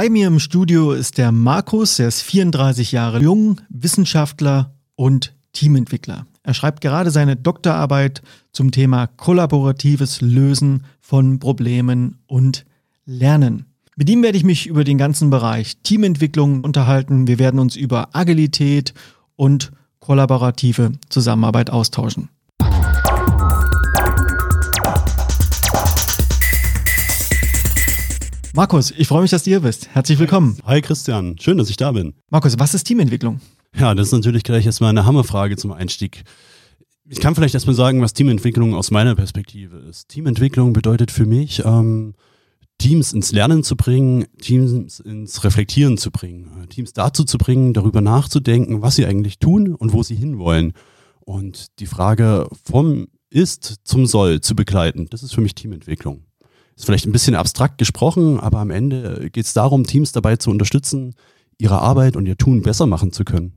Bei mir im Studio ist der Markus, er ist 34 Jahre jung, Wissenschaftler und Teamentwickler. Er schreibt gerade seine Doktorarbeit zum Thema kollaboratives Lösen von Problemen und Lernen. Mit ihm werde ich mich über den ganzen Bereich Teamentwicklung unterhalten. Wir werden uns über Agilität und kollaborative Zusammenarbeit austauschen. Markus, ich freue mich, dass du hier bist. Herzlich willkommen. Hi Christian, schön, dass ich da bin. Markus, was ist Teamentwicklung? Ja, das ist natürlich gleich erstmal eine Hammerfrage zum Einstieg. Ich kann vielleicht erstmal sagen, was Teamentwicklung aus meiner Perspektive ist. Teamentwicklung bedeutet für mich, ähm, Teams ins Lernen zu bringen, Teams ins Reflektieren zu bringen, äh, Teams dazu zu bringen, darüber nachzudenken, was sie eigentlich tun und wo sie hinwollen. Und die Frage vom Ist zum Soll zu begleiten, das ist für mich Teamentwicklung. Ist vielleicht ein bisschen abstrakt gesprochen, aber am Ende geht es darum, Teams dabei zu unterstützen, ihre Arbeit und ihr Tun besser machen zu können.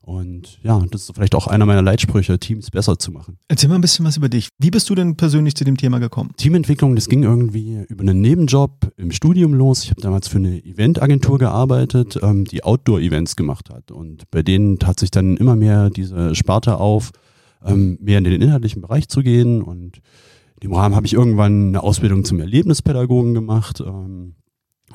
Und ja, das ist vielleicht auch einer meiner Leitsprüche, Teams besser zu machen. Erzähl mal ein bisschen was über dich. Wie bist du denn persönlich zu dem Thema gekommen? Teamentwicklung, das ging irgendwie über einen Nebenjob im Studium los. Ich habe damals für eine Eventagentur gearbeitet, ähm, die Outdoor-Events gemacht hat. Und bei denen tat sich dann immer mehr diese Sparte auf, ähm, mehr in den inhaltlichen Bereich zu gehen. Und in dem Rahmen habe ich irgendwann eine Ausbildung zum Erlebnispädagogen gemacht. Ähm,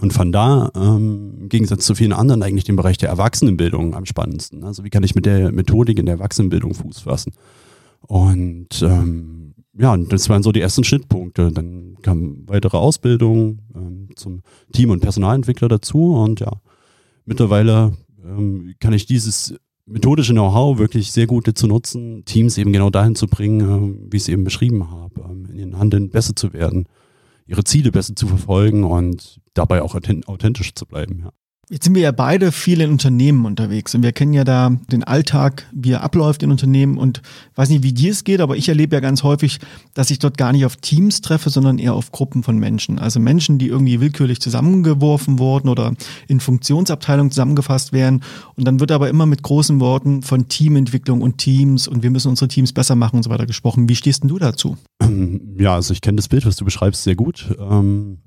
und von da, ähm, im Gegensatz zu vielen anderen, eigentlich den Bereich der Erwachsenenbildung am spannendsten. Also wie kann ich mit der Methodik in der Erwachsenenbildung Fuß fassen? Und ähm, ja, das waren so die ersten Schnittpunkte. Dann kam weitere Ausbildung ähm, zum Team- und Personalentwickler dazu. Und ja, mittlerweile ähm, kann ich dieses methodische Know-how wirklich sehr gut dazu nutzen, Teams eben genau dahin zu bringen, äh, wie ich es eben beschrieben habe, ähm, in ihren Handeln besser zu werden ihre Ziele besser zu verfolgen und dabei auch authentisch zu bleiben. Ja. Jetzt sind wir ja beide viel in Unternehmen unterwegs und wir kennen ja da den Alltag, wie er abläuft in Unternehmen und weiß nicht, wie dir es geht, aber ich erlebe ja ganz häufig, dass ich dort gar nicht auf Teams treffe, sondern eher auf Gruppen von Menschen. Also Menschen, die irgendwie willkürlich zusammengeworfen wurden oder in Funktionsabteilungen zusammengefasst werden und dann wird aber immer mit großen Worten von Teamentwicklung und Teams und wir müssen unsere Teams besser machen und so weiter gesprochen. Wie stehst denn du dazu? Ja, also ich kenne das Bild, was du beschreibst, sehr gut. Ähm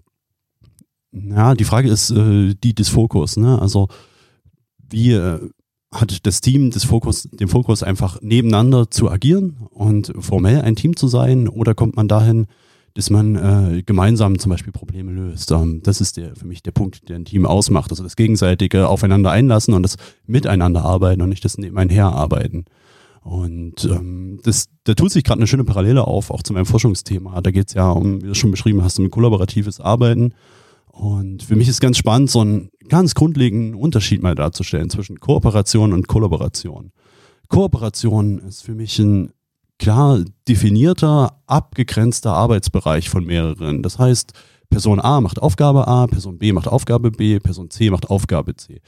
ja, die Frage ist äh, die des Fokus. Ne? Also wie äh, hat das Team des Fokus, den Fokus einfach nebeneinander zu agieren und formell ein Team zu sein oder kommt man dahin, dass man äh, gemeinsam zum Beispiel Probleme löst. Ähm, das ist der, für mich der Punkt, der ein Team ausmacht. Also das gegenseitige Aufeinander einlassen und das Miteinander arbeiten und nicht das nebenher arbeiten. Und ähm, das, da tut sich gerade eine schöne Parallele auf, auch zu meinem Forschungsthema. Da geht es ja um, wie du schon beschrieben hast, um kollaboratives Arbeiten. Und für mich ist ganz spannend, so einen ganz grundlegenden Unterschied mal darzustellen zwischen Kooperation und Kollaboration. Kooperation ist für mich ein klar definierter, abgegrenzter Arbeitsbereich von mehreren. Das heißt, Person A macht Aufgabe A, Person B macht Aufgabe B, Person C macht Aufgabe C.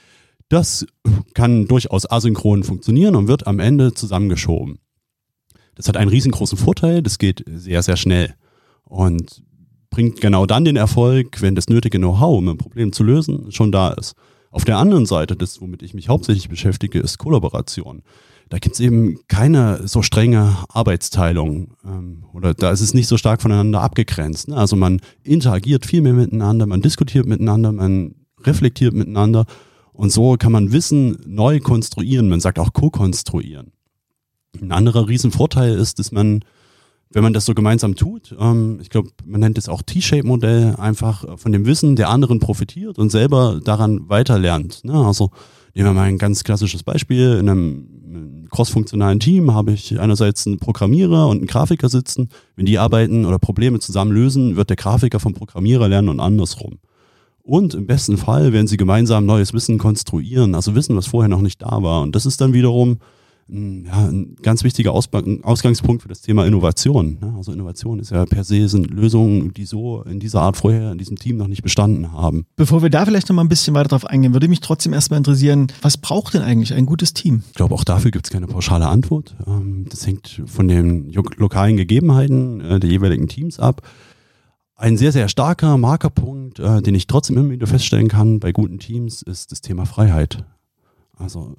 Das kann durchaus asynchron funktionieren und wird am Ende zusammengeschoben. Das hat einen riesengroßen Vorteil, das geht sehr, sehr schnell. Und bringt genau dann den Erfolg, wenn das nötige Know-how, um ein Problem zu lösen, schon da ist. Auf der anderen Seite, das, womit ich mich hauptsächlich beschäftige, ist Kollaboration. Da gibt es eben keine so strenge Arbeitsteilung ähm, oder da ist es nicht so stark voneinander abgegrenzt. Ne? Also man interagiert viel mehr miteinander, man diskutiert miteinander, man reflektiert miteinander und so kann man Wissen neu konstruieren. Man sagt auch co-konstruieren. Ein anderer Riesenvorteil ist, dass man wenn man das so gemeinsam tut, ähm, ich glaube, man nennt es auch T-Shape-Modell, einfach von dem Wissen der anderen profitiert und selber daran weiterlernt. Ne? Also nehmen wir mal ein ganz klassisches Beispiel. In einem crossfunktionalen Team habe ich einerseits einen Programmierer und einen Grafiker sitzen. Wenn die arbeiten oder Probleme zusammen lösen, wird der Grafiker vom Programmierer lernen und andersrum. Und im besten Fall werden sie gemeinsam neues Wissen konstruieren, also Wissen, was vorher noch nicht da war. Und das ist dann wiederum ja, ein ganz wichtiger Ausgangspunkt für das Thema Innovation. Ne? Also Innovation ist ja per se sind Lösungen, die so in dieser Art vorher in diesem Team noch nicht bestanden haben. Bevor wir da vielleicht noch mal ein bisschen weiter drauf eingehen, würde mich trotzdem erstmal interessieren, was braucht denn eigentlich ein gutes Team? Ich glaube, auch dafür gibt es keine pauschale Antwort. Ähm, das hängt von den lokalen Gegebenheiten äh, der jeweiligen Teams ab. Ein sehr, sehr starker Markerpunkt, äh, den ich trotzdem immer wieder feststellen kann bei guten Teams, ist das Thema Freiheit. Also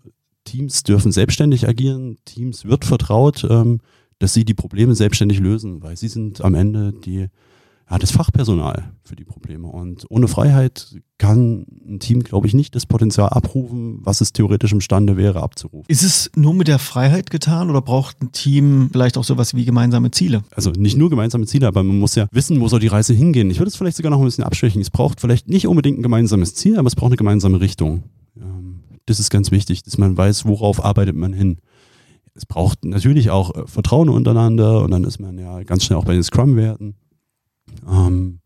Teams dürfen selbstständig agieren, Teams wird vertraut, ähm, dass sie die Probleme selbstständig lösen, weil sie sind am Ende die ja, das Fachpersonal für die Probleme. Und ohne Freiheit kann ein Team, glaube ich, nicht das Potenzial abrufen, was es theoretisch imstande wäre, abzurufen. Ist es nur mit der Freiheit getan oder braucht ein Team vielleicht auch sowas wie gemeinsame Ziele? Also nicht nur gemeinsame Ziele, aber man muss ja wissen, wo soll die Reise hingehen. Ich würde es vielleicht sogar noch ein bisschen abschwächen. Es braucht vielleicht nicht unbedingt ein gemeinsames Ziel, aber es braucht eine gemeinsame Richtung. Ähm, das ist ganz wichtig, dass man weiß, worauf arbeitet man hin es braucht natürlich auch äh, Vertrauen untereinander und dann ist man ja ganz schnell auch bei den Scrum-Werten. Ähm,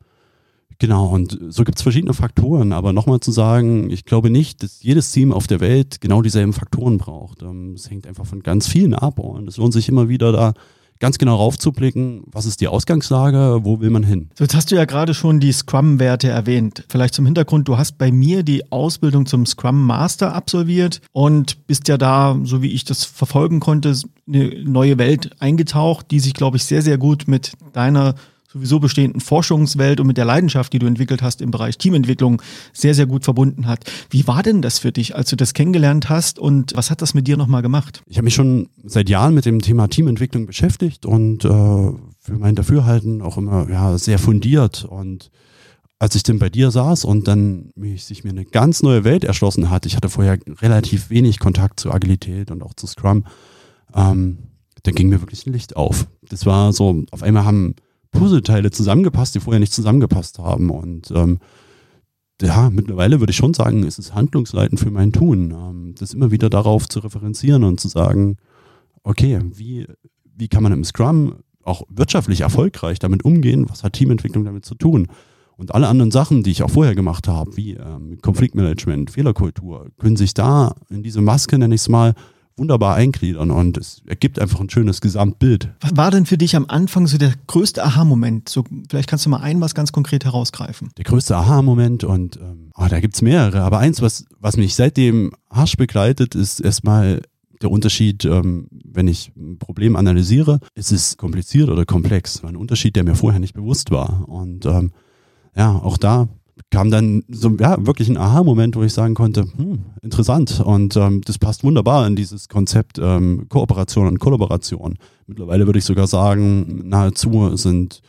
genau, und so gibt es verschiedene Faktoren, aber nochmal zu sagen, ich glaube nicht, dass jedes Team auf der Welt genau dieselben Faktoren braucht. Ähm, es hängt einfach von ganz vielen ab und es lohnt sich immer wieder da ganz genau raufzublicken, was ist die Ausgangslage, wo will man hin. So, jetzt hast du ja gerade schon die Scrum-Werte erwähnt. Vielleicht zum Hintergrund, du hast bei mir die Ausbildung zum Scrum Master absolviert und bist ja da, so wie ich das verfolgen konnte, eine neue Welt eingetaucht, die sich, glaube ich, sehr, sehr gut mit deiner sowieso bestehenden Forschungswelt und mit der Leidenschaft, die du entwickelt hast im Bereich Teamentwicklung, sehr, sehr gut verbunden hat. Wie war denn das für dich, als du das kennengelernt hast und was hat das mit dir nochmal gemacht? Ich habe mich schon seit Jahren mit dem Thema Teamentwicklung beschäftigt und äh, für mein Dafürhalten auch immer ja, sehr fundiert und als ich dann bei dir saß und dann mich, sich mir eine ganz neue Welt erschlossen hat, ich hatte vorher relativ wenig Kontakt zu Agilität und auch zu Scrum, ähm, dann ging mir wirklich ein Licht auf. Das war so, auf einmal haben Puzzleteile zusammengepasst, die vorher nicht zusammengepasst haben. Und ähm, ja, mittlerweile würde ich schon sagen, ist es handlungsleitend für mein Tun, ähm, das immer wieder darauf zu referenzieren und zu sagen, okay, wie, wie kann man im Scrum auch wirtschaftlich erfolgreich damit umgehen? Was hat Teamentwicklung damit zu tun? Und alle anderen Sachen, die ich auch vorher gemacht habe, wie ähm, Konfliktmanagement, Fehlerkultur, können sich da in diese Maske, nenne ich es mal, wunderbar eingliedern und es ergibt einfach ein schönes Gesamtbild. Was war denn für dich am Anfang so der größte Aha-Moment? So, vielleicht kannst du mal ein was ganz konkret herausgreifen. Der größte Aha-Moment und ähm, oh, da gibt's mehrere, aber eins, was, was mich seitdem harsch begleitet, ist erstmal der Unterschied, ähm, wenn ich ein Problem analysiere, ist es kompliziert oder komplex. Ein Unterschied, der mir vorher nicht bewusst war. Und ähm, ja, auch da kam dann so ja wirklich ein Aha-Moment, wo ich sagen konnte, hm, interessant und ähm, das passt wunderbar in dieses Konzept ähm, Kooperation und Kollaboration. Mittlerweile würde ich sogar sagen, nahezu sind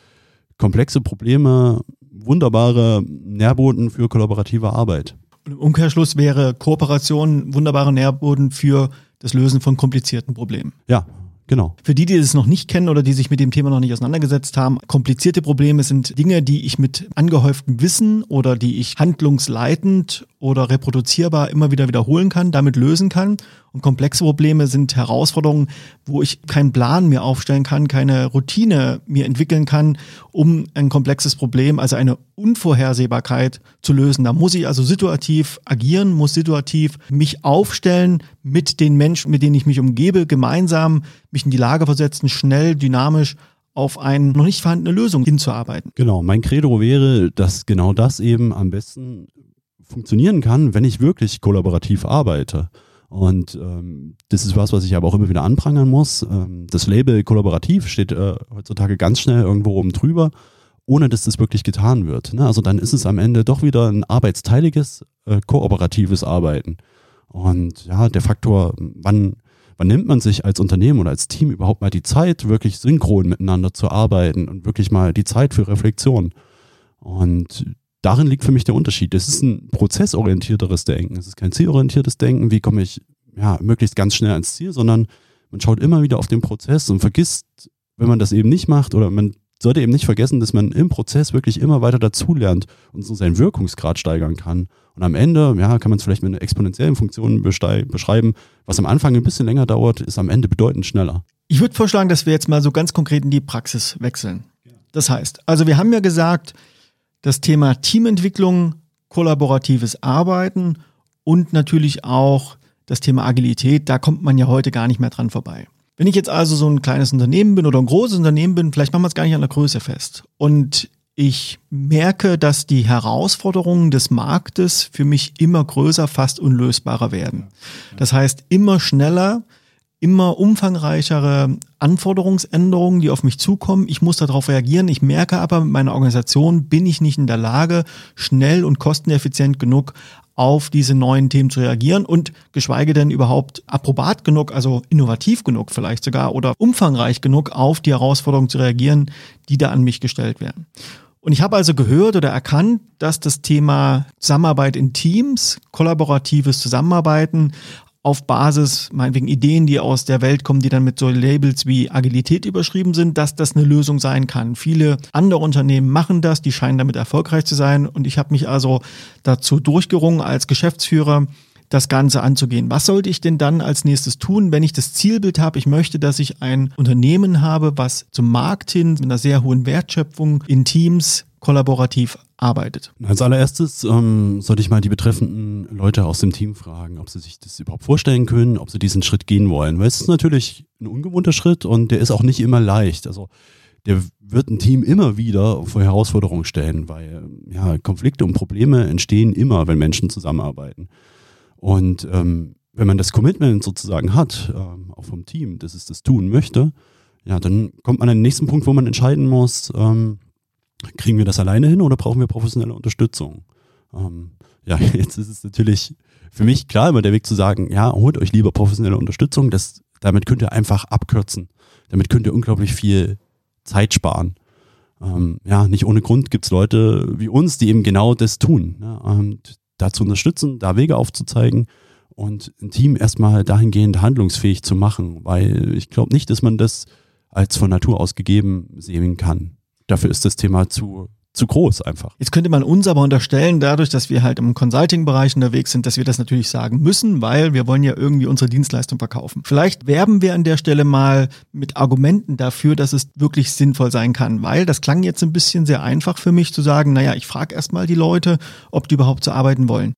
komplexe Probleme wunderbare Nährboden für kollaborative Arbeit. Und im Umkehrschluss wäre Kooperation wunderbare Nährboden für das Lösen von komplizierten Problemen. Ja, Genau. Für die, die es noch nicht kennen oder die sich mit dem Thema noch nicht auseinandergesetzt haben, komplizierte Probleme sind Dinge, die ich mit angehäuftem Wissen oder die ich handlungsleitend oder reproduzierbar immer wieder wiederholen kann, damit lösen kann. Und komplexe Probleme sind Herausforderungen, wo ich keinen Plan mir aufstellen kann, keine Routine mir entwickeln kann, um ein komplexes Problem, also eine Unvorhersehbarkeit zu lösen. Da muss ich also situativ agieren, muss situativ mich aufstellen mit den Menschen, mit denen ich mich umgebe, gemeinsam mich in die Lage versetzen, schnell, dynamisch auf eine noch nicht vorhandene Lösung hinzuarbeiten. Genau, mein Credo wäre, dass genau das eben am besten funktionieren kann, wenn ich wirklich kollaborativ arbeite. Und ähm, das ist was, was ich aber auch immer wieder anprangern muss. Ähm, das Label kollaborativ steht äh, heutzutage ganz schnell irgendwo oben drüber, ohne dass das wirklich getan wird. Ne? Also dann ist es am Ende doch wieder ein arbeitsteiliges, äh, kooperatives Arbeiten. Und ja, der Faktor, wann, wann nimmt man sich als Unternehmen oder als Team überhaupt mal die Zeit, wirklich synchron miteinander zu arbeiten und wirklich mal die Zeit für Reflexion. Und darin liegt für mich der Unterschied. Es ist ein prozessorientierteres Denken. Es ist kein zielorientiertes Denken, wie komme ich ja, möglichst ganz schnell ans Ziel, sondern man schaut immer wieder auf den Prozess und vergisst, wenn man das eben nicht macht oder man sollte eben nicht vergessen, dass man im Prozess wirklich immer weiter dazulernt und so seinen Wirkungsgrad steigern kann. Und am Ende, ja, kann man es vielleicht mit einer exponentiellen Funktion beschreiben. Was am Anfang ein bisschen länger dauert, ist am Ende bedeutend schneller. Ich würde vorschlagen, dass wir jetzt mal so ganz konkret in die Praxis wechseln. Das heißt, also wir haben ja gesagt, das Thema Teamentwicklung, kollaboratives Arbeiten und natürlich auch das Thema Agilität, da kommt man ja heute gar nicht mehr dran vorbei. Wenn ich jetzt also so ein kleines Unternehmen bin oder ein großes Unternehmen bin, vielleicht machen wir es gar nicht an der Größe fest. Und ich merke, dass die Herausforderungen des Marktes für mich immer größer, fast unlösbarer werden. Das heißt, immer schneller, immer umfangreichere Anforderungsänderungen, die auf mich zukommen. Ich muss darauf reagieren. Ich merke aber, mit meiner Organisation bin ich nicht in der Lage, schnell und kosteneffizient genug auf diese neuen Themen zu reagieren und geschweige denn überhaupt approbat genug, also innovativ genug vielleicht sogar oder umfangreich genug auf die Herausforderungen zu reagieren, die da an mich gestellt werden. Und ich habe also gehört oder erkannt, dass das Thema Zusammenarbeit in Teams, kollaboratives Zusammenarbeiten auf Basis, meinetwegen Ideen, die aus der Welt kommen, die dann mit so Labels wie Agilität überschrieben sind, dass das eine Lösung sein kann. Viele andere Unternehmen machen das, die scheinen damit erfolgreich zu sein. Und ich habe mich also dazu durchgerungen, als Geschäftsführer das Ganze anzugehen. Was sollte ich denn dann als nächstes tun, wenn ich das Zielbild habe? Ich möchte, dass ich ein Unternehmen habe, was zum Markt hin mit einer sehr hohen Wertschöpfung in Teams kollaborativ arbeitet. Als allererstes ähm, sollte ich mal die betreffenden Leute aus dem Team fragen, ob sie sich das überhaupt vorstellen können, ob sie diesen Schritt gehen wollen. Weil es ist natürlich ein ungewohnter Schritt und der ist auch nicht immer leicht. Also der wird ein Team immer wieder vor Herausforderungen stellen, weil ja, Konflikte und Probleme entstehen immer, wenn Menschen zusammenarbeiten. Und ähm, wenn man das Commitment sozusagen hat, ähm, auch vom Team, dass es das tun möchte, ja, dann kommt man an den nächsten Punkt, wo man entscheiden muss, ähm, kriegen wir das alleine hin oder brauchen wir professionelle Unterstützung? Ähm, ja, jetzt ist es natürlich für mich klar immer der Weg zu sagen, ja, holt euch lieber professionelle Unterstützung. Das, damit könnt ihr einfach abkürzen. Damit könnt ihr unglaublich viel Zeit sparen. Ähm, ja, nicht ohne Grund gibt es Leute wie uns, die eben genau das tun. Ne? Und dazu unterstützen, da Wege aufzuzeigen und ein Team erstmal dahingehend handlungsfähig zu machen, weil ich glaube nicht, dass man das als von Natur aus gegeben sehen kann dafür ist das Thema zu, zu groß einfach. Jetzt könnte man uns aber unterstellen, dadurch, dass wir halt im Consulting-Bereich unterwegs sind, dass wir das natürlich sagen müssen, weil wir wollen ja irgendwie unsere Dienstleistung verkaufen. Vielleicht werben wir an der Stelle mal mit Argumenten dafür, dass es wirklich sinnvoll sein kann, weil das klang jetzt ein bisschen sehr einfach für mich zu sagen, naja, ich frage erstmal die Leute, ob die überhaupt so arbeiten wollen.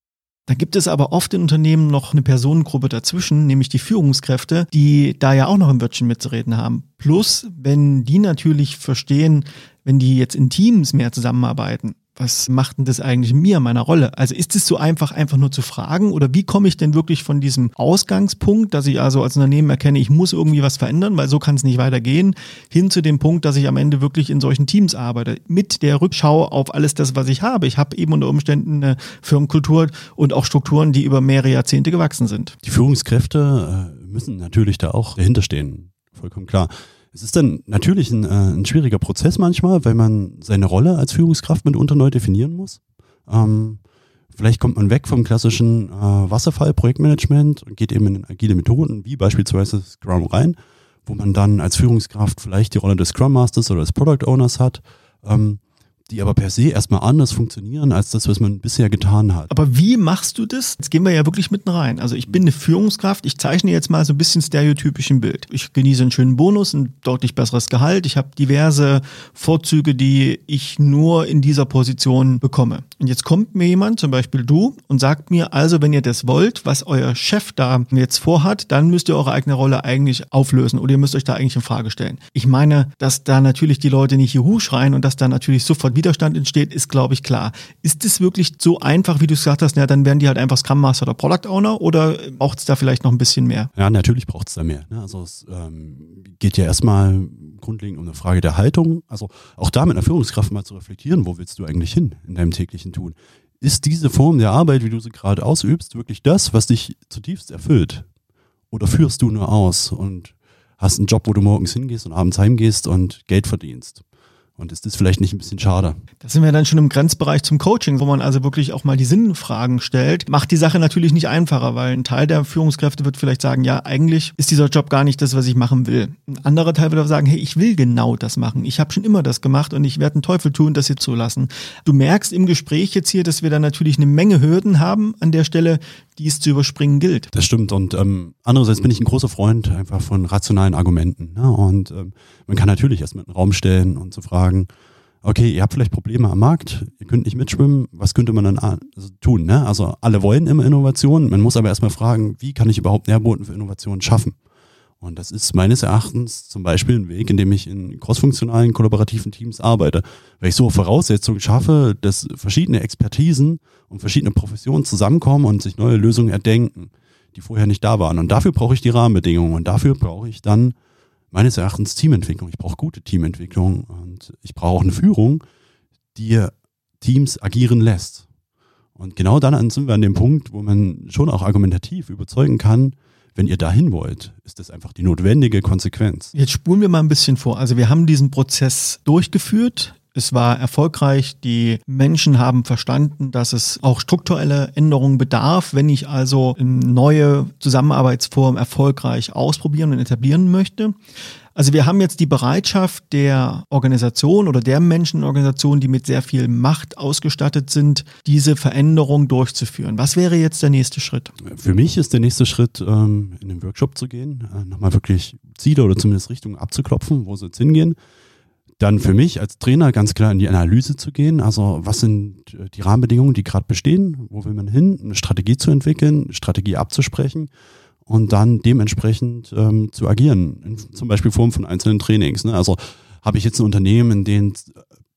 Da gibt es aber oft in Unternehmen noch eine Personengruppe dazwischen, nämlich die Führungskräfte, die da ja auch noch im Wörtchen mitzureden haben. Plus, wenn die natürlich verstehen, wenn die jetzt in Teams mehr zusammenarbeiten, was macht denn das eigentlich mir, meiner Rolle? Also ist es so einfach, einfach nur zu fragen oder wie komme ich denn wirklich von diesem Ausgangspunkt, dass ich also als Unternehmen erkenne, ich muss irgendwie was verändern, weil so kann es nicht weitergehen, hin zu dem Punkt, dass ich am Ende wirklich in solchen Teams arbeite, mit der Rückschau auf alles das, was ich habe. Ich habe eben unter Umständen eine Firmenkultur und auch Strukturen, die über mehrere Jahrzehnte gewachsen sind. Die Führungskräfte äh, müssen natürlich da auch dahinter stehen, vollkommen klar. Es ist dann natürlich ein, äh, ein, schwieriger Prozess manchmal, weil man seine Rolle als Führungskraft mitunter neu definieren muss. Ähm, vielleicht kommt man weg vom klassischen äh, Wasserfall-Projektmanagement und geht eben in agile Methoden, wie beispielsweise Scrum rein, wo man dann als Führungskraft vielleicht die Rolle des Scrum Masters oder des Product Owners hat. Ähm, die aber per se erstmal anders funktionieren als das, was man bisher getan hat. Aber wie machst du das? Jetzt gehen wir ja wirklich mitten rein. Also ich bin eine Führungskraft, ich zeichne jetzt mal so ein bisschen stereotypisch ein Bild. Ich genieße einen schönen Bonus, ein deutlich besseres Gehalt, ich habe diverse Vorzüge, die ich nur in dieser Position bekomme. Und jetzt kommt mir jemand, zum Beispiel du, und sagt mir, also wenn ihr das wollt, was euer Chef da jetzt vorhat, dann müsst ihr eure eigene Rolle eigentlich auflösen oder ihr müsst euch da eigentlich in Frage stellen. Ich meine, dass da natürlich die Leute nicht Juhu schreien und dass da natürlich sofort Widerstand entsteht, ist, glaube ich, klar. Ist es wirklich so einfach, wie du es gesagt hast, na, dann werden die halt einfach Scrum Master oder Product Owner oder braucht es da vielleicht noch ein bisschen mehr? Ja, natürlich braucht es da mehr. Ne? Also es ähm, geht ja erstmal grundlegend um eine Frage der Haltung. Also auch da mit einer Führungskraft mal zu reflektieren, wo willst du eigentlich hin in deinem täglichen Tun? Ist diese Form der Arbeit, wie du sie gerade ausübst, wirklich das, was dich zutiefst erfüllt? Oder führst du nur aus und hast einen Job, wo du morgens hingehst und abends heimgehst und Geld verdienst? Und ist das vielleicht nicht ein bisschen schade? Da sind wir dann schon im Grenzbereich zum Coaching, wo man also wirklich auch mal die Sinnfragen stellt. Macht die Sache natürlich nicht einfacher, weil ein Teil der Führungskräfte wird vielleicht sagen, ja, eigentlich ist dieser Job gar nicht das, was ich machen will. Ein anderer Teil wird aber sagen, hey, ich will genau das machen. Ich habe schon immer das gemacht und ich werde einen Teufel tun, das hier zu lassen. Du merkst im Gespräch jetzt hier, dass wir da natürlich eine Menge Hürden haben an der Stelle, die es zu überspringen gilt. Das stimmt. Und ähm, andererseits bin ich ein großer Freund einfach von rationalen Argumenten. Ne? Und ähm, man kann natürlich erstmal einen Raum stellen und zu fragen, okay, ihr habt vielleicht Probleme am Markt, ihr könnt nicht mitschwimmen, was könnte man dann also tun? Ne? Also alle wollen immer Innovation, man muss aber erstmal fragen, wie kann ich überhaupt Nährboden für Innovation schaffen? Und das ist meines Erachtens zum Beispiel ein Weg, in dem ich in crossfunktionalen, kollaborativen Teams arbeite, weil ich so Voraussetzungen schaffe, dass verschiedene Expertisen und verschiedene Professionen zusammenkommen und sich neue Lösungen erdenken, die vorher nicht da waren. Und dafür brauche ich die Rahmenbedingungen und dafür brauche ich dann meines Erachtens Teamentwicklung. Ich brauche gute Teamentwicklung und ich brauche auch eine Führung, die Teams agieren lässt. Und genau dann sind wir an dem Punkt, wo man schon auch argumentativ überzeugen kann, wenn ihr dahin wollt, ist das einfach die notwendige Konsequenz. Jetzt spulen wir mal ein bisschen vor. Also wir haben diesen Prozess durchgeführt Es war erfolgreich. Die Menschen haben verstanden, dass es auch strukturelle Änderungen bedarf, wenn ich also neue Zusammenarbeitsformen erfolgreich ausprobieren und etablieren möchte. Also wir haben jetzt die Bereitschaft der Organisation oder der Menschenorganisation, die mit sehr viel Macht ausgestattet sind, diese Veränderung durchzuführen. Was wäre jetzt der nächste Schritt? Für mich ist der nächste Schritt, ähm, in den Workshop zu gehen, äh, nochmal wirklich Ziele oder zumindest Richtungen abzuklopfen, wo sie jetzt hingehen. Dann für mich als Trainer ganz klar in die Analyse zu gehen. Also was sind äh, die Rahmenbedingungen, die gerade bestehen? Wo will man hin? Eine Strategie zu entwickeln, Strategie abzusprechen und dann dementsprechend ähm, zu agieren, in zum Beispiel Form von einzelnen Trainings. Ne? Also habe ich jetzt ein Unternehmen, in dem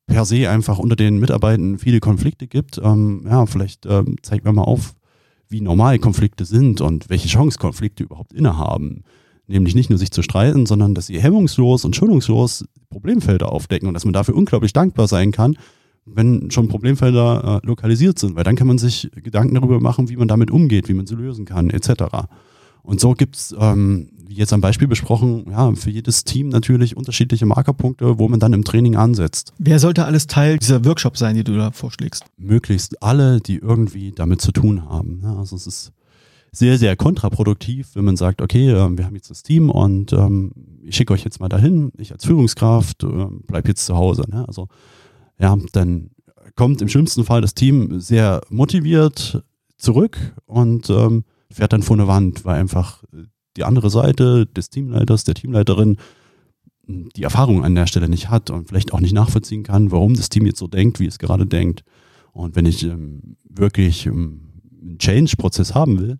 per se einfach unter den Mitarbeitern viele Konflikte gibt, ähm, ja, vielleicht ähm, zeigt mir mal auf, wie normal Konflikte sind und welche Chance Konflikte überhaupt innehaben. Nämlich nicht nur sich zu streiten, sondern dass sie hemmungslos und schonungslos Problemfelder aufdecken und dass man dafür unglaublich dankbar sein kann, wenn schon Problemfelder äh, lokalisiert sind, weil dann kann man sich Gedanken darüber machen, wie man damit umgeht, wie man sie lösen kann, etc. Und so gibt's ähm, wie jetzt am Beispiel besprochen, ja, für jedes Team natürlich unterschiedliche Markerpunkte, wo man dann im Training ansetzt. Wer sollte alles Teil dieser Workshop sein, die du da vorschlägst? Möglichst alle, die irgendwie damit zu tun haben. Ja, also es ist sehr, sehr kontraproduktiv, wenn man sagt, okay, äh, wir haben jetzt das Team und ähm, ich schicke euch jetzt mal dahin, ich als Führungskraft äh, bleib jetzt zu Hause. Ne? Also ja, dann kommt im schlimmsten Fall das Team sehr motiviert zurück und ähm, fährt dann vor eine Wand, weil einfach die andere Seite des Teamleiters, der Teamleiterin die Erfahrung an der Stelle nicht hat und vielleicht auch nicht nachvollziehen kann, warum das Team jetzt so denkt, wie es gerade denkt. Und wenn ich ähm, wirklich ähm, einen Change-Prozess haben will,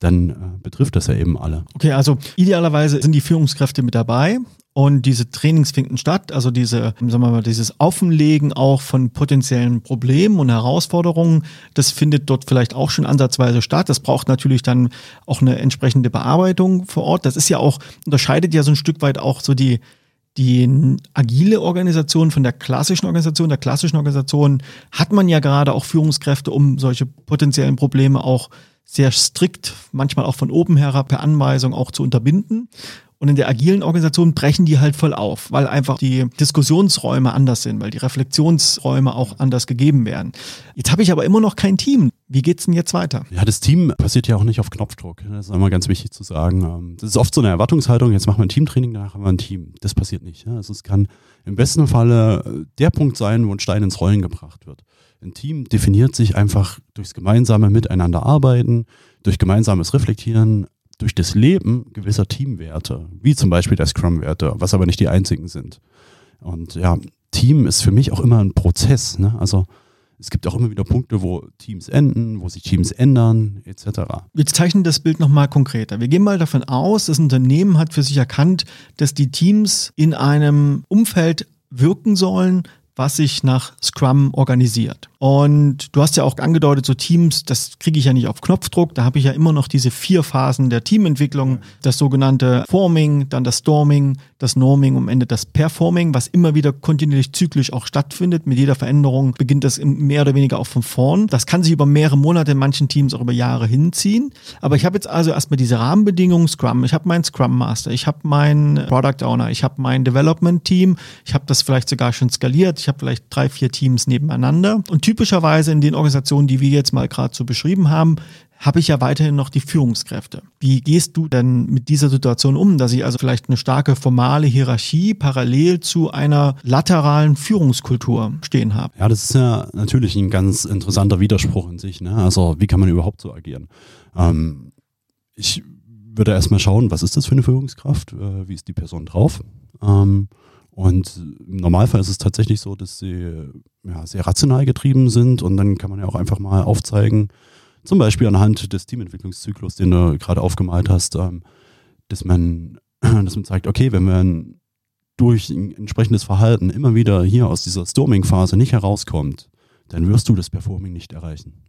dann äh, betrifft das ja eben alle. Okay, also idealerweise sind die Führungskräfte mit dabei und diese Trainings finden statt, also diese, sagen wir mal, dieses Offenlegen auch von potenziellen Problemen und Herausforderungen, das findet dort vielleicht auch schon ansatzweise statt. Das braucht natürlich dann auch eine entsprechende Bearbeitung vor Ort. Das ist ja auch, unterscheidet ja so ein Stück weit auch so die, die agile Organisation von der klassischen Organisation. Der klassischen Organisation hat man ja gerade auch Führungskräfte, um solche potenziellen Probleme auch sehr strikt, manchmal auch von oben herab per Anweisung auch zu unterbinden. Und in der agilen Organisation brechen die halt voll auf, weil einfach die Diskussionsräume anders sind, weil die Reflexionsräume auch anders gegeben werden. Jetzt habe ich aber immer noch kein Team. Wie geht's denn jetzt weiter? Ja, das Team passiert ja auch nicht auf Knopfdruck. Das ist einmal ganz wichtig zu sagen. Ähm, das ist oft so eine Erwartungshaltung. Jetzt machen wir ein Teamtraining, danach haben wir ein Team. Das passiert nicht. Also es kann im besten Falle der Punkt sein, wo ein Stein ins Rollen gebracht wird. Ein Team definiert sich einfach durchs gemeinsame Miteinander arbeiten, durch gemeinsames Reflektieren, durch das Leben gewisser Teamwerte, wie zum Beispiel der Scrum-Werte, was aber nicht die einzigen sind. Und ja, Team ist für mich auch immer ein Prozess. Ne? Also es gibt auch immer wieder Punkte, wo Teams enden, wo sich Teams ändern, etc. Wir zeichnen das Bild nochmal konkreter. Wir gehen mal davon aus, das Unternehmen hat für sich erkannt, dass die Teams in einem Umfeld wirken sollen, was sich nach Scrum organisiert. Und du hast ja auch angedeutet, so Teams, das kriege ich ja nicht auf Knopfdruck. Da habe ich ja immer noch diese vier Phasen der Teamentwicklung. Das sogenannte Forming, dann das Storming, das Norming und am Ende das Performing, was immer wieder kontinuierlich zyklisch auch stattfindet. Mit jeder Veränderung beginnt das mehr oder weniger auch von vorn. Das kann sich über mehrere Monate in manchen Teams auch über Jahre hinziehen. Aber ich habe jetzt also erstmal diese Rahmenbedingungen Scrum. Ich habe meinen Scrum Master, ich habe meinen Product Owner, ich habe mein Development Team, ich habe das vielleicht sogar schon skaliert, ich habe vielleicht drei, vier Teams nebeneinander. Und typischerweise in den Organisationen, die wir jetzt mal gerade so beschrieben haben, habe ich ja weiterhin noch die Führungskräfte. Wie gehst du denn mit dieser Situation um, dass ich also vielleicht eine starke formale Hierarchie parallel zu einer lateralen Führungskultur stehen habe? Ja, das ist ja natürlich ein ganz interessanter Widerspruch in sich. Ne? Also wie kann man überhaupt so agieren? Ähm, ich würde erstmal schauen, was ist das für eine Führungskraft? Äh, wie ist die Person drauf? Ähm, und im Normalfall ist es tatsächlich so, dass sie ja, sehr rational getrieben sind und dann kann man ja auch einfach mal aufzeigen, zum Beispiel anhand des Teamentwicklungszyklus, den du gerade aufgemalt hast, ähm, dass, man, dass man zeigt, okay, wenn man durch ein entsprechendes Verhalten immer wieder hier aus dieser Storming-Phase nicht herauskommt, dann wirst du das Performing nicht erreichen.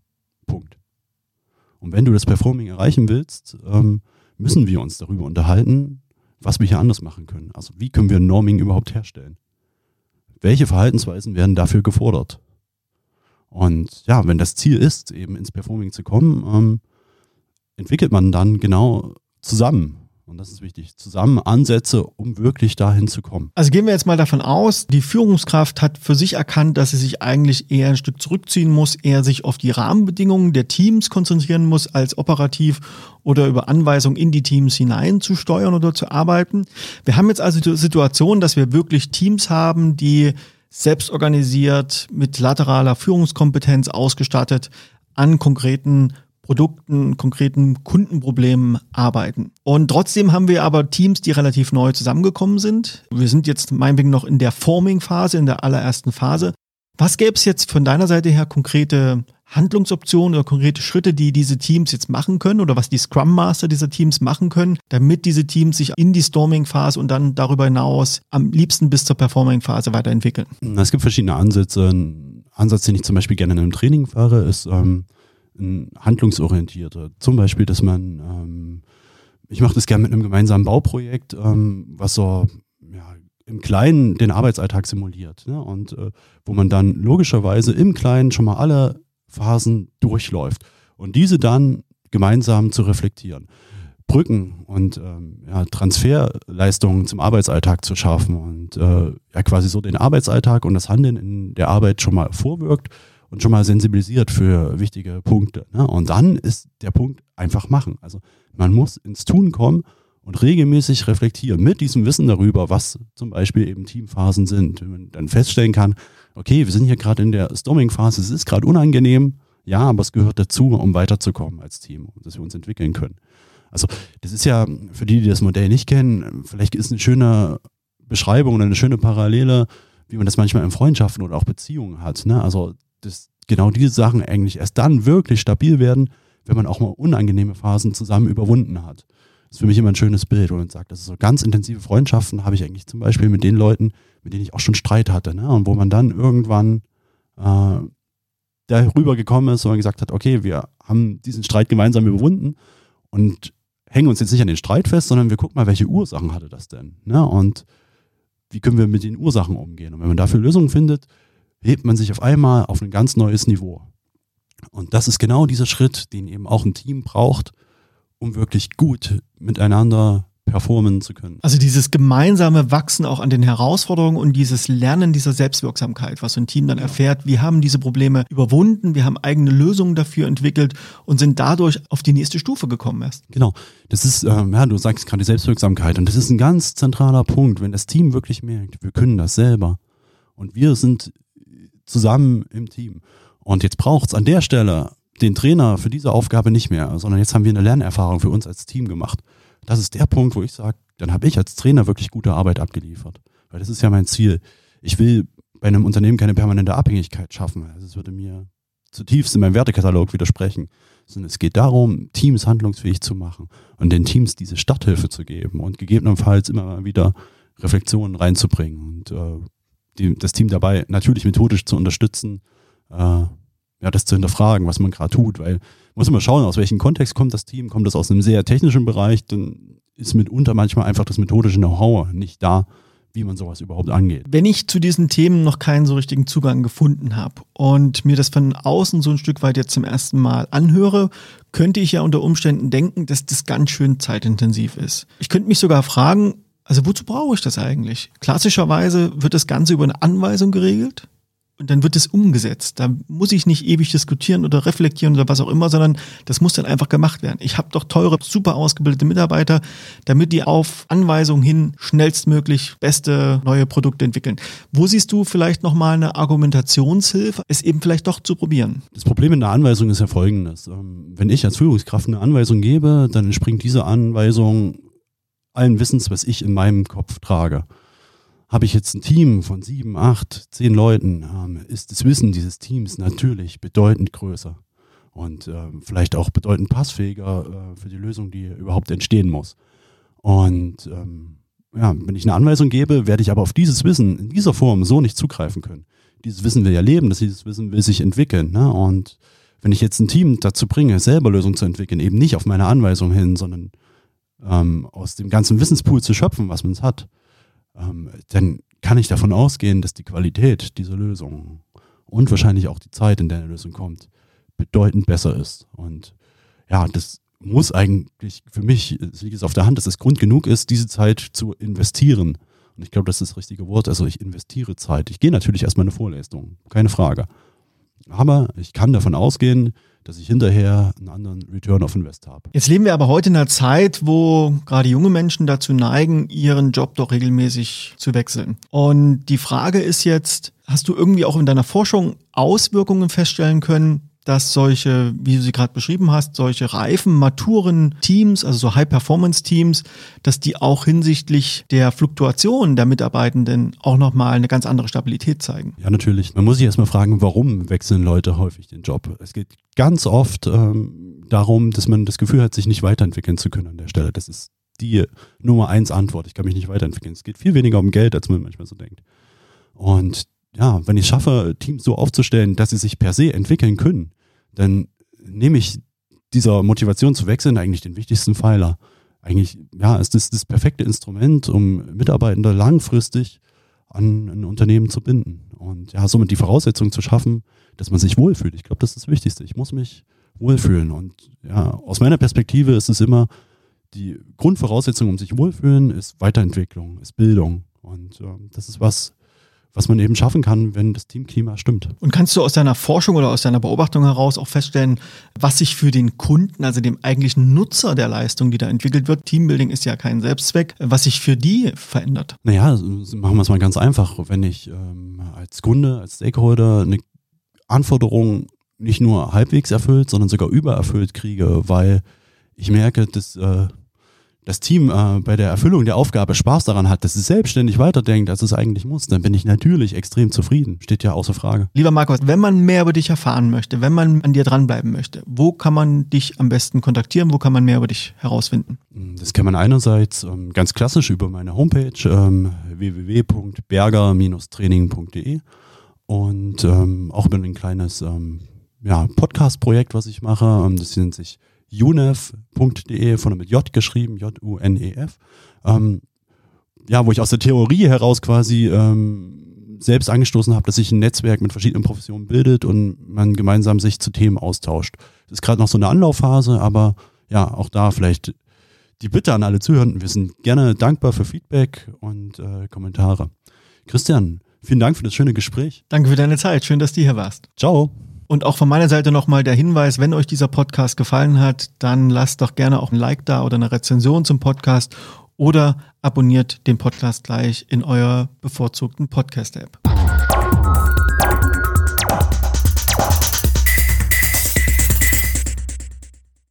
Punkt. Und wenn du das Performing erreichen willst, ähm, müssen wir uns darüber unterhalten, was wir hier anders machen können. Also wie können wir Norming überhaupt herstellen? Welche Verhaltensweisen werden dafür gefordert? Und ja, wenn das Ziel ist, eben ins Performing zu kommen, ähm, entwickelt man dann genau zusammen Und das ist wichtig. Zusammen Ansätze, um wirklich dahin zu kommen. Also gehen wir jetzt mal davon aus, die Führungskraft hat für sich erkannt, dass sie sich eigentlich eher ein Stück zurückziehen muss, eher sich auf die Rahmenbedingungen der Teams konzentrieren muss, als operativ oder über Anweisungen in die Teams hinein zu steuern oder zu arbeiten. Wir haben jetzt also die Situation, dass wir wirklich Teams haben, die selbst organisiert, mit lateraler Führungskompetenz ausgestattet, an konkreten Produkten, konkreten Kundenproblemen arbeiten. Und trotzdem haben wir aber Teams, die relativ neu zusammengekommen sind. Wir sind jetzt meinetwegen noch in der Forming-Phase, in der allerersten Phase. Was gäbe es jetzt von deiner Seite her konkrete Handlungsoptionen oder konkrete Schritte, die diese Teams jetzt machen können oder was die Scrum Master dieser Teams machen können, damit diese Teams sich in die Storming-Phase und dann darüber hinaus am liebsten bis zur Performing-Phase weiterentwickeln? Es gibt verschiedene Ansätze. Ein Ansatz, den ich zum Beispiel gerne in einem Training fahre, ist ähm, ein handlungsorientierter. Zum Beispiel, dass man, ähm, ich mache das gerne mit einem gemeinsamen Bauprojekt, ähm, was so ja, im Kleinen den Arbeitsalltag simuliert. Ne? Und äh, wo man dann logischerweise im Kleinen schon mal alle Phasen durchläuft und diese dann gemeinsam zu reflektieren. Brücken und ähm, ja, Transferleistungen zum Arbeitsalltag zu schaffen und äh, ja quasi so den Arbeitsalltag und das Handeln in der Arbeit schon mal vorwirkt und schon mal sensibilisiert für wichtige Punkte. Ne? Und dann ist der Punkt einfach machen. Also man muss ins Tun kommen und regelmäßig reflektieren mit diesem Wissen darüber, was zum Beispiel eben Teamphasen sind. Wenn man dann feststellen kann, okay, wir sind hier gerade in der Storming-Phase, es ist gerade unangenehm, ja, aber es gehört dazu, um weiterzukommen als Team dass wir uns entwickeln können. Also das ist ja, für die, die das Modell nicht kennen, vielleicht ist eine schöne Beschreibung oder eine schöne Parallele, wie man das manchmal in Freundschaften oder auch Beziehungen hat. Ne? Also dass genau diese Sachen eigentlich erst dann wirklich stabil werden, wenn man auch mal unangenehme Phasen zusammen überwunden hat. Das ist für mich immer ein schönes Bild, wo man sagt, das ist so ganz intensive Freundschaften habe ich eigentlich zum Beispiel mit den Leuten, mit denen ich auch schon Streit hatte, ne? Und wo man dann irgendwann äh, darüber gekommen ist, wo man gesagt hat, okay, wir haben diesen Streit gemeinsam überwunden und hängen uns jetzt nicht an den Streit fest, sondern wir gucken mal, welche Ursachen hatte das denn? Ne? Und wie können wir mit den Ursachen umgehen? Und wenn man dafür Lösungen findet, hebt man sich auf einmal auf ein ganz neues Niveau. Und das ist genau dieser Schritt, den eben auch ein Team braucht, um wirklich gut miteinander performen zu können. Also dieses gemeinsame Wachsen auch an den Herausforderungen und dieses Lernen dieser Selbstwirksamkeit, was so ein Team dann erfährt, wir haben diese Probleme überwunden, wir haben eigene Lösungen dafür entwickelt und sind dadurch auf die nächste Stufe gekommen erst. Genau, das ist, ähm, ja, du sagst gerade die Selbstwirksamkeit und das ist ein ganz zentraler Punkt, wenn das Team wirklich merkt, wir können das selber und wir sind zusammen im Team. Und jetzt braucht es an der Stelle den Trainer für diese Aufgabe nicht mehr, sondern jetzt haben wir eine Lernerfahrung für uns als Team gemacht. Das ist der Punkt, wo ich sage, dann habe ich als Trainer wirklich gute Arbeit abgeliefert. Weil das ist ja mein Ziel. Ich will bei einem Unternehmen keine permanente Abhängigkeit schaffen. Also es würde mir zutiefst in meinem Wertekatalog widersprechen. Sondern es geht darum, Teams handlungsfähig zu machen und den Teams diese Starthilfe zu geben und gegebenenfalls immer wieder Reflexionen reinzubringen. Und äh, die, das Team dabei natürlich methodisch zu unterstützen, äh, ja, das zu hinterfragen, was man gerade tut, weil muss immer schauen, aus welchem Kontext kommt das Team, kommt das aus einem sehr technischen Bereich, dann ist mitunter manchmal einfach das methodische Know-how nicht da, wie man sowas überhaupt angeht. Wenn ich zu diesen Themen noch keinen so richtigen Zugang gefunden habe und mir das von außen so ein Stück weit jetzt zum ersten Mal anhöre, könnte ich ja unter Umständen denken, dass das ganz schön zeitintensiv ist. Ich könnte mich sogar fragen, also wozu brauche ich das eigentlich? Klassischerweise wird das Ganze über eine Anweisung geregelt und dann wird es umgesetzt. Da muss ich nicht ewig diskutieren oder reflektieren oder was auch immer, sondern das muss dann einfach gemacht werden. Ich habe doch teure, super ausgebildete Mitarbeiter, damit die auf Anweisung hin schnellstmöglich beste neue Produkte entwickeln. Wo siehst du vielleicht nochmal eine Argumentationshilfe, es eben vielleicht doch zu probieren? Das Problem in der Anweisung ist ja folgendes. Ähm, wenn ich als Führungskraft eine Anweisung gebe, dann entspringt diese Anweisung allen Wissens, was ich in meinem Kopf trage. Habe ich jetzt ein Team von sieben, acht, zehn Leuten, ähm, ist das Wissen dieses Teams natürlich bedeutend größer und äh, vielleicht auch bedeutend passfähiger äh, für die Lösung, die überhaupt entstehen muss. Und ähm, ja, wenn ich eine Anweisung gebe, werde ich aber auf dieses Wissen in dieser Form so nicht zugreifen können. Dieses Wissen will ja leben, das dieses Wissen will sich entwickeln. Ne? Und wenn ich jetzt ein Team dazu bringe, selber Lösungen zu entwickeln, eben nicht auf meine Anweisung hin, sondern ähm, aus dem ganzen Wissenspool zu schöpfen, was man hat, ähm, dann kann ich davon ausgehen, dass die Qualität dieser Lösung und wahrscheinlich auch die Zeit, in der eine Lösung kommt, bedeutend besser ist. Und ja, das muss eigentlich für mich, es liegt es auf der Hand, dass es Grund genug ist, diese Zeit zu investieren. Und ich glaube, das ist das richtige Wort. Also ich investiere Zeit. Ich gehe natürlich erstmal eine Vorlesung, keine Frage. Aber ich kann davon ausgehen, dass ich hinterher einen anderen Return of Invest habe. Jetzt leben wir aber heute in einer Zeit, wo gerade junge Menschen dazu neigen, ihren Job doch regelmäßig zu wechseln. Und die Frage ist jetzt, hast du irgendwie auch in deiner Forschung Auswirkungen feststellen können, dass solche, wie du sie gerade beschrieben hast, solche reifen, maturen Teams, also so High-Performance-Teams, dass die auch hinsichtlich der Fluktuation der Mitarbeitenden auch nochmal eine ganz andere Stabilität zeigen. Ja, natürlich. Man muss sich erstmal fragen, warum wechseln Leute häufig den Job? Es geht ganz oft ähm, darum, dass man das Gefühl hat, sich nicht weiterentwickeln zu können an der Stelle. Das ist die Nummer eins Antwort. Ich kann mich nicht weiterentwickeln. Es geht viel weniger um Geld, als man manchmal so denkt. Und ja, wenn ich schaffe, Teams so aufzustellen, dass sie sich per se entwickeln können, dann nehme ich dieser Motivation zu wechseln eigentlich den wichtigsten Pfeiler. Eigentlich, ja, ist das das perfekte Instrument, um Mitarbeitende langfristig an ein Unternehmen zu binden. Und ja, somit die Voraussetzung zu schaffen, dass man sich wohlfühlt. Ich glaube, das ist das Wichtigste. Ich muss mich wohlfühlen. Und ja, aus meiner Perspektive ist es immer, die Grundvoraussetzung, um sich wohlfühlen, ist Weiterentwicklung, ist Bildung. Und äh, das ist was, was man eben schaffen kann, wenn das Teamklima stimmt. Und kannst du aus deiner Forschung oder aus deiner Beobachtung heraus auch feststellen, was sich für den Kunden, also dem eigentlichen Nutzer der Leistung, die da entwickelt wird, Teambuilding ist ja kein Selbstzweck, was sich für die verändert? Naja, machen wir es mal ganz einfach. Wenn ich ähm, als Kunde, als Stakeholder eine Anforderung nicht nur halbwegs erfüllt, sondern sogar übererfüllt kriege, weil ich merke, dass äh, das Team äh, bei der Erfüllung der Aufgabe Spaß daran hat, dass es selbstständig weiterdenkt, als es eigentlich muss, dann bin ich natürlich extrem zufrieden. Steht ja außer Frage. Lieber Markus, wenn man mehr über dich erfahren möchte, wenn man an dir dranbleiben möchte, wo kann man dich am besten kontaktieren? Wo kann man mehr über dich herausfinden? Das kann man einerseits ähm, ganz klassisch über meine Homepage ähm, www.berger-training.de und ähm, auch über ein kleines ähm, ja, Podcast-Projekt, was ich mache. Ähm, das nennt sich unef.de, von mit J geschrieben, J-U-N-E-F. Ähm, ja, wo ich aus der Theorie heraus quasi ähm, selbst angestoßen habe, dass sich ein Netzwerk mit verschiedenen Professionen bildet und man gemeinsam sich zu Themen austauscht. Das ist gerade noch so eine Anlaufphase, aber ja, auch da vielleicht die Bitte an alle Zuhörenden. Wir sind gerne dankbar für Feedback und äh, Kommentare. Christian, vielen Dank für das schöne Gespräch. Danke für deine Zeit. Schön, dass du hier warst. Ciao. Und auch von meiner Seite nochmal der Hinweis, wenn euch dieser Podcast gefallen hat, dann lasst doch gerne auch ein Like da oder eine Rezension zum Podcast oder abonniert den Podcast gleich in eurer bevorzugten Podcast-App.